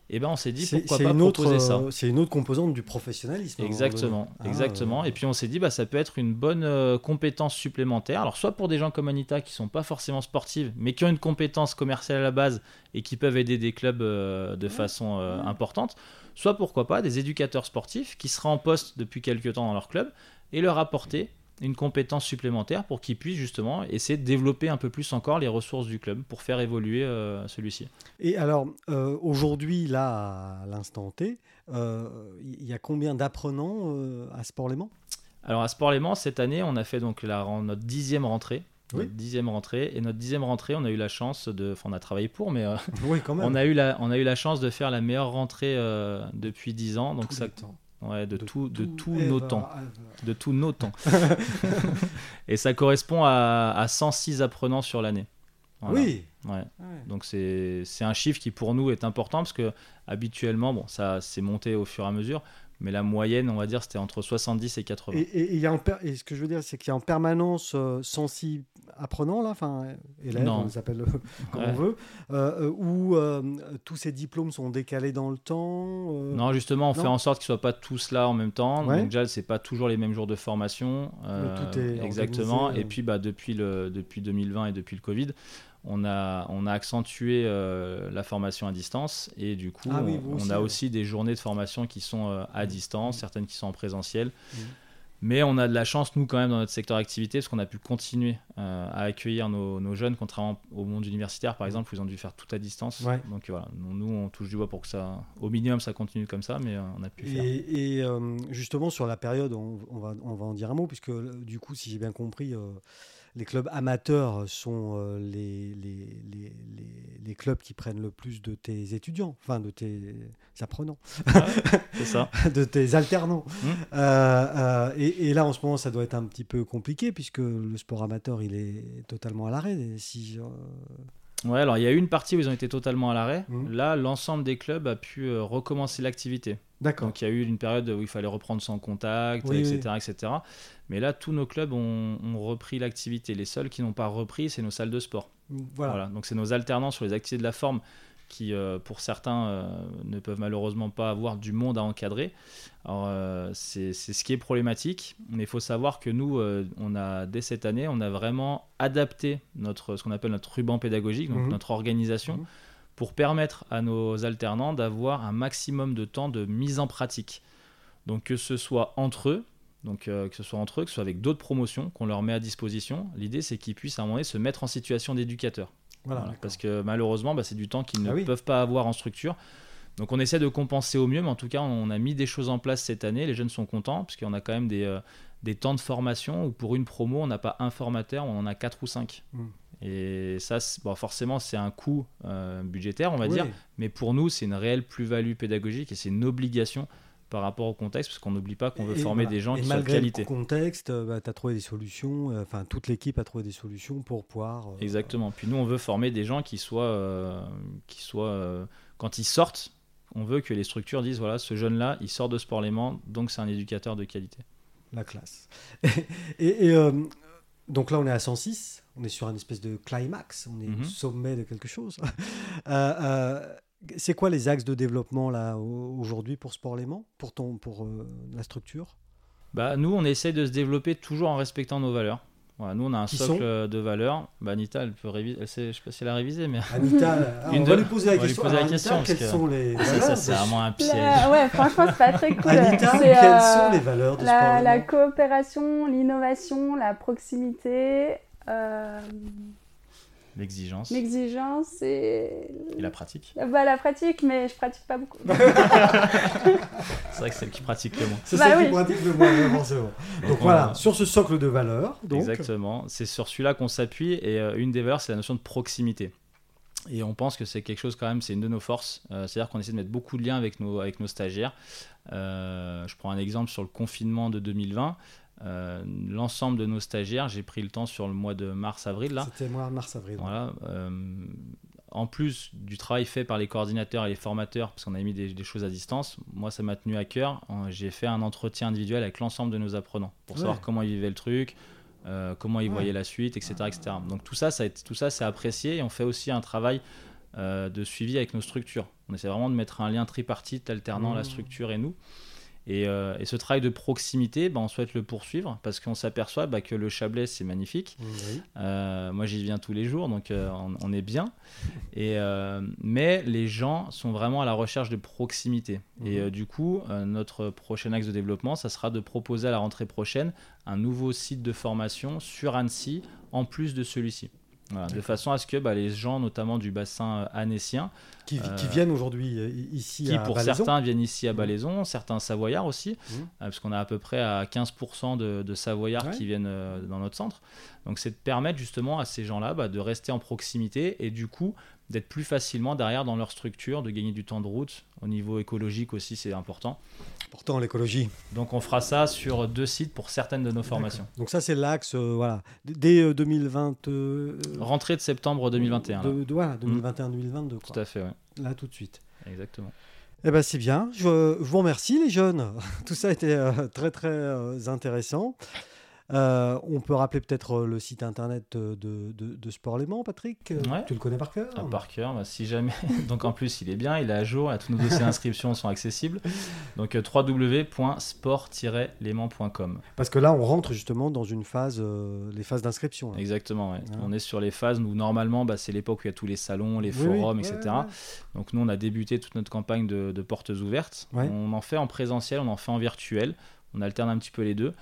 S3: Et ben on s'est dit
S1: C'est
S3: pourquoi pas
S1: une autre,
S3: proposer ça.
S1: euh, c'est une autre composante du professionnalisme.
S3: Exactement.
S1: Ah,
S3: exactement. Et puis on s'est dit, bah, ça peut être une bonne euh, compétence supplémentaire. Alors soit pour des gens comme Anita qui sont pas forcément sportives, mais qui ont une compétence commerciale à la base et qui peuvent aider des clubs euh, de façon euh, importante, soit pourquoi pas des éducateurs sportifs qui seraient en poste depuis quelques temps dans leur club et leur apporter une compétence supplémentaire pour qu'ils puissent justement essayer de développer un peu plus encore les ressources du club pour faire évoluer euh, celui-ci.
S1: Et alors, euh, aujourd'hui, là, à l'instant T, euh, il y a combien d'apprenants à Sport-Léman
S3: Alors à Sport Léman, cette année, on a fait donc la, notre dixième rentrée.
S1: Oui.
S3: Notre dixième rentrée. Et notre dixième rentrée, on a eu la chance de... Enfin, on a travaillé pour, mais euh,
S1: Oui, quand même.
S3: on, a eu la, on a eu la chance de faire la meilleure rentrée euh, depuis dix ans. Donc
S1: Tous
S3: ça. Ouais, de,
S1: De
S3: tout, de
S1: tout
S3: tous
S1: ever,
S3: nos temps.
S1: ever.
S3: De tous nos temps. et ça correspond à, à 106 apprenants sur l'année. Voilà.
S1: Oui.
S3: Ouais.
S1: Ouais.
S3: Donc c'est c'est un chiffre qui pour nous est important parce que habituellement, bon, ça s'est monté au fur et à mesure, mais la moyenne, on va dire, c'était entre 70 et 80.
S1: Et, et- et y a en et ce que je veux dire, c'est qu'il y a en permanence euh, 106 apprenants, là, enfin, élèves,
S3: Non.
S1: on les appelle euh, comme
S3: Ouais.
S1: on veut, euh, euh, où euh, tous ces diplômes sont décalés dans le temps.
S3: Non, justement, on
S1: non
S3: fait en sorte qu'ils soient pas tous là en même temps.
S1: Ouais.
S3: Donc déjà, c'est pas toujours les mêmes jours de formation.
S1: tout est
S3: exactement.
S1: organisé,
S3: Et puis, bah, depuis le depuis 2020 et depuis le Covid, on a on a accentué euh, la formation à distance et du coup,
S1: Ah oui,
S3: on, a aussi des journées de formation qui sont euh, à distance, certaines qui sont en présentiel.
S1: Mhm.
S3: Mais on a de la chance, nous, quand même, dans notre secteur d'activité, parce qu'on a pu continuer euh, à accueillir nos, nos jeunes, contrairement au monde universitaire, par exemple, où ils ont dû faire tout à distance.
S1: Ouais.
S3: Donc voilà, nous, on touche du bois pour que ça, au minimum, ça continue comme ça, mais euh, on a pu faire.
S1: Et, et, euh, justement, sur la période, on, on va, on va en dire un mot, puisque du coup, si j'ai bien compris, les clubs amateurs sont euh, les, les, les, les- clubs qui prennent le plus de tes étudiants, enfin de tes apprenants,
S3: ça.
S1: de tes alternants.
S3: Mhm.
S1: Euh, euh, et, et là, en ce moment, ça doit être un petit peu compliqué, puisque le sport amateur, il est totalement à l'arrêt. Si, euh,
S3: Ouais, alors il y a une partie où ils ont été totalement à l'arrêt.
S1: Mhm.
S3: Là, l'ensemble des clubs a pu recommencer l'activité.
S1: D'accord.
S3: Donc il y a eu une période où il fallait reprendre sans contact,
S1: Oui,
S3: etc., etc. Mais là, tous nos clubs ont, ont repris l'activité. Les seuls qui n'ont pas repris, c'est nos salles de sport.
S1: Voilà.
S3: Voilà. Donc c'est nos alternants sur les activités de la forme qui, euh, pour certains, euh, ne peuvent malheureusement pas avoir du monde à encadrer. Alors euh, c'est ce qui est problématique, mais il faut savoir que nous, on a dès cette année, on a vraiment adapté notre ce qu'on appelle notre ruban pédagogique, donc
S1: Mhm.
S3: notre organisation,
S1: Mhm.
S3: Pour permettre à nos alternants d'avoir un maximum de temps de mise en pratique. Donc que ce soit entre eux, donc euh, que ce soit entre eux, que ce soit avec d'autres promotions qu'on leur met à disposition. L'idée c'est qu'ils puissent à un moment donné se mettre en situation d'éducateur.
S1: Voilà,
S3: parce que malheureusement, bah, c'est du temps qu'ils ne
S1: Ah oui.
S3: peuvent pas avoir en structure. Donc on essaie de compenser au mieux, mais en tout cas, on a mis des choses en place cette année. Les jeunes sont contents, parce qu'on a quand même des, euh, des temps de formation où pour une promo, on n'a pas un formateur, on en a quatre ou cinq.
S1: Mm.
S3: Et ça, bon, forcément, c'est un coût euh, budgétaire, on va
S1: Oui.
S3: dire, mais pour nous, c'est une réelle plus-value pédagogique et c'est une obligation par rapport au contexte, parce qu'on n'oublie pas qu'on veut
S1: Et
S3: former
S1: voilà.
S3: des gens
S1: Et
S3: qui sont de
S1: malgré
S3: qualité.
S1: le contexte, tu as trouvé des solutions, euh, enfin toute l'équipe a trouvé des solutions pour pouvoir... euh,
S3: Exactement. Puis nous, on veut former des gens qui soient, euh, qui soient euh, quand ils sortent, on veut que les structures disent voilà, ce jeune-là, il sort de Sport Léman, donc c'est un éducateur de qualité.
S1: La classe. et et, euh, donc là, on est à 106, on est sur un espèce de climax, on est au
S3: Mhm.
S1: sommet de quelque chose. Euh, euh, c'est quoi les axes de développement là au- aujourd'hui pour Sport Léman, pour, ton, pour euh, la structure?
S3: Bah, nous, on essaie de se développer toujours en respectant nos valeurs. Voilà, nous, on a un
S1: Qui
S3: socle
S1: sont
S3: euh, de valeurs. Bah, Anita, elle peut réviser. Elle sait, je sais pas si elle a révisé, mais
S1: Anita, ah,
S3: Une
S1: on va
S3: de-
S1: lui poser la
S3: on va lui
S1: question.
S3: poser la
S1: Alors,
S3: question,
S1: Anita, quelles
S3: que-
S1: sont les
S3: ça,
S1: valeurs
S3: ça, c'est vraiment un piège.
S2: La- ouais, franchement, c'est pas très cool.
S1: Anita, quelles
S2: euh,
S1: sont les valeurs de
S2: la,
S1: Sport
S2: la coopération, l'innovation, la proximité, euh,
S3: L'exigence
S2: l'exigence et
S3: et la pratique.
S2: bah, la pratique, mais je pratique pas beaucoup.
S3: C'est vrai que c'est celle qui pratique le moins.
S1: C'est
S2: Bah
S1: celle qui pratique le moins, forcément. Donc,
S3: Donc, on
S1: voilà,
S3: a-
S1: sur ce socle de valeurs. Donc,
S3: Exactement. C'est sur celui-là qu'on s'appuie et euh, une des valeurs, c'est la notion de proximité. Et on pense que c'est quelque chose quand même, c'est une de nos forces. Euh, C'est-à-dire qu'on essaie de mettre beaucoup de liens avec nos, avec nos stagiaires. Euh, je prends un exemple sur le confinement de 2020. Euh, L'ensemble de nos stagiaires, j'ai pris le temps sur le mois de mars-avril là.
S1: C'était moi, mars-avril.
S3: Voilà. euh, en plus du travail fait par les coordinateurs et les formateurs, parce qu'on a mis des, des choses à distance, moi ça m'a tenu à cœur. J'ai fait un entretien individuel avec l'ensemble de nos apprenants pour
S1: Ouais.
S3: savoir comment ils vivaient le truc, euh, comment ils
S1: Ouais.
S3: voyaient la suite, etc., etc. Donc tout ça, ça a été- tout ça c'est apprécié et on fait aussi un travail de suivi avec nos structures. On essaie vraiment de mettre un lien tripartite alternant
S1: Mmh.
S3: la structure et nous. Et, euh, et ce travail de proximité, bah, on souhaite le poursuivre parce qu'on s'aperçoit bah, que le Chablais, c'est magnifique. Euh, moi, j'y viens tous les jours, donc euh, on, on est bien. Et, mais les gens sont vraiment à la recherche de proximité. Et
S1: Mhm.
S3: du coup, notre prochain axe de développement, ça sera de proposer à la rentrée prochaine un nouveau site de formation sur Annecy, en plus de celui-ci. Voilà, de façon à ce que bah, les gens, notamment du bassin euh, annécien,
S1: Qui, qui
S3: Euh,
S1: viennent aujourd'hui euh, ici
S3: qui
S1: à
S3: pour certains viennent ici à
S1: Mhm.
S3: Balaison, certains Savoyards aussi, euh, parce qu'on a à peu près à 15% de, de Savoyards
S1: Ouais.
S3: qui viennent euh, dans notre centre. Donc c'est de permettre justement à ces gens-là bah, de rester en proximité et du coup d'être plus facilement derrière dans leur structure, de gagner du temps de route. Au niveau écologique aussi, c'est important.
S1: Pourtant, l'écologie.
S3: Donc on fera ça sur deux sites pour certaines de nos formations.
S1: Donc ça, c'est l'axe, euh, voilà, dès 2020.
S3: Rentrée de septembre 2021.
S1: De, de, voilà, 2021-2022.
S3: Tout à fait, ouais.
S1: Là, tout de suite.
S3: Exactement.
S1: Eh ben, c'est bien. Je, vous remercie, les jeunes. Tout ça a été euh, très, très euh, intéressant. Euh, on peut rappeler peut-être le site internet de, de, Sport Léman, Patrick. Tu le connais par cœur
S3: ah, Par cœur, bah, si jamais. Donc en plus, il est bien, il est à jour, tous nos dossiers d'inscription sont accessibles. Donc www.sport-léman.com.
S1: Parce que là, on rentre justement dans une phase, les phases d'inscription.
S3: Exactement, ouais. on est sur les phases où normalement, bah, c'est l'époque où il y a tous les salons, les forums, etc. Donc nous, on a débuté toute notre campagne de, portes ouvertes. On en fait en présentiel, on en fait en virtuel. On alterne un petit peu les deux.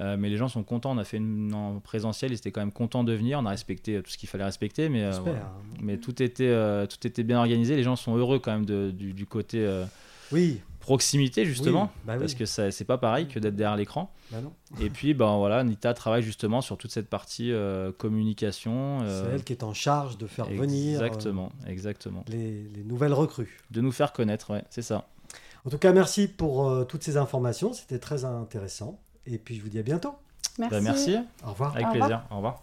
S3: Euh, mais les gens sont contents. On a fait une en présentiel, ils étaient quand même contents de venir. On a respecté tout ce qu'il fallait respecter, mais, euh, mais tout, était, euh, tout était bien organisé. Les gens sont heureux quand même du, côté
S1: oui.
S3: proximité, justement, bah parce que c'est pas pareil que d'être derrière l'écran. Bah Et puis, ben, voilà, Nita travaille justement sur toute cette partie communication.
S1: C'est elle qui est en charge de faire venir
S3: exactement, exactement.
S1: Les, les nouvelles recrues.
S3: De nous faire connaître, ouais, c'est ça.
S1: En tout cas, merci pour euh, toutes ces informations. C'était très intéressant. Et puis, je vous dis à bientôt.
S2: Merci.
S3: Bah, merci.
S1: Au revoir.
S3: Avec plaisir. Au revoir.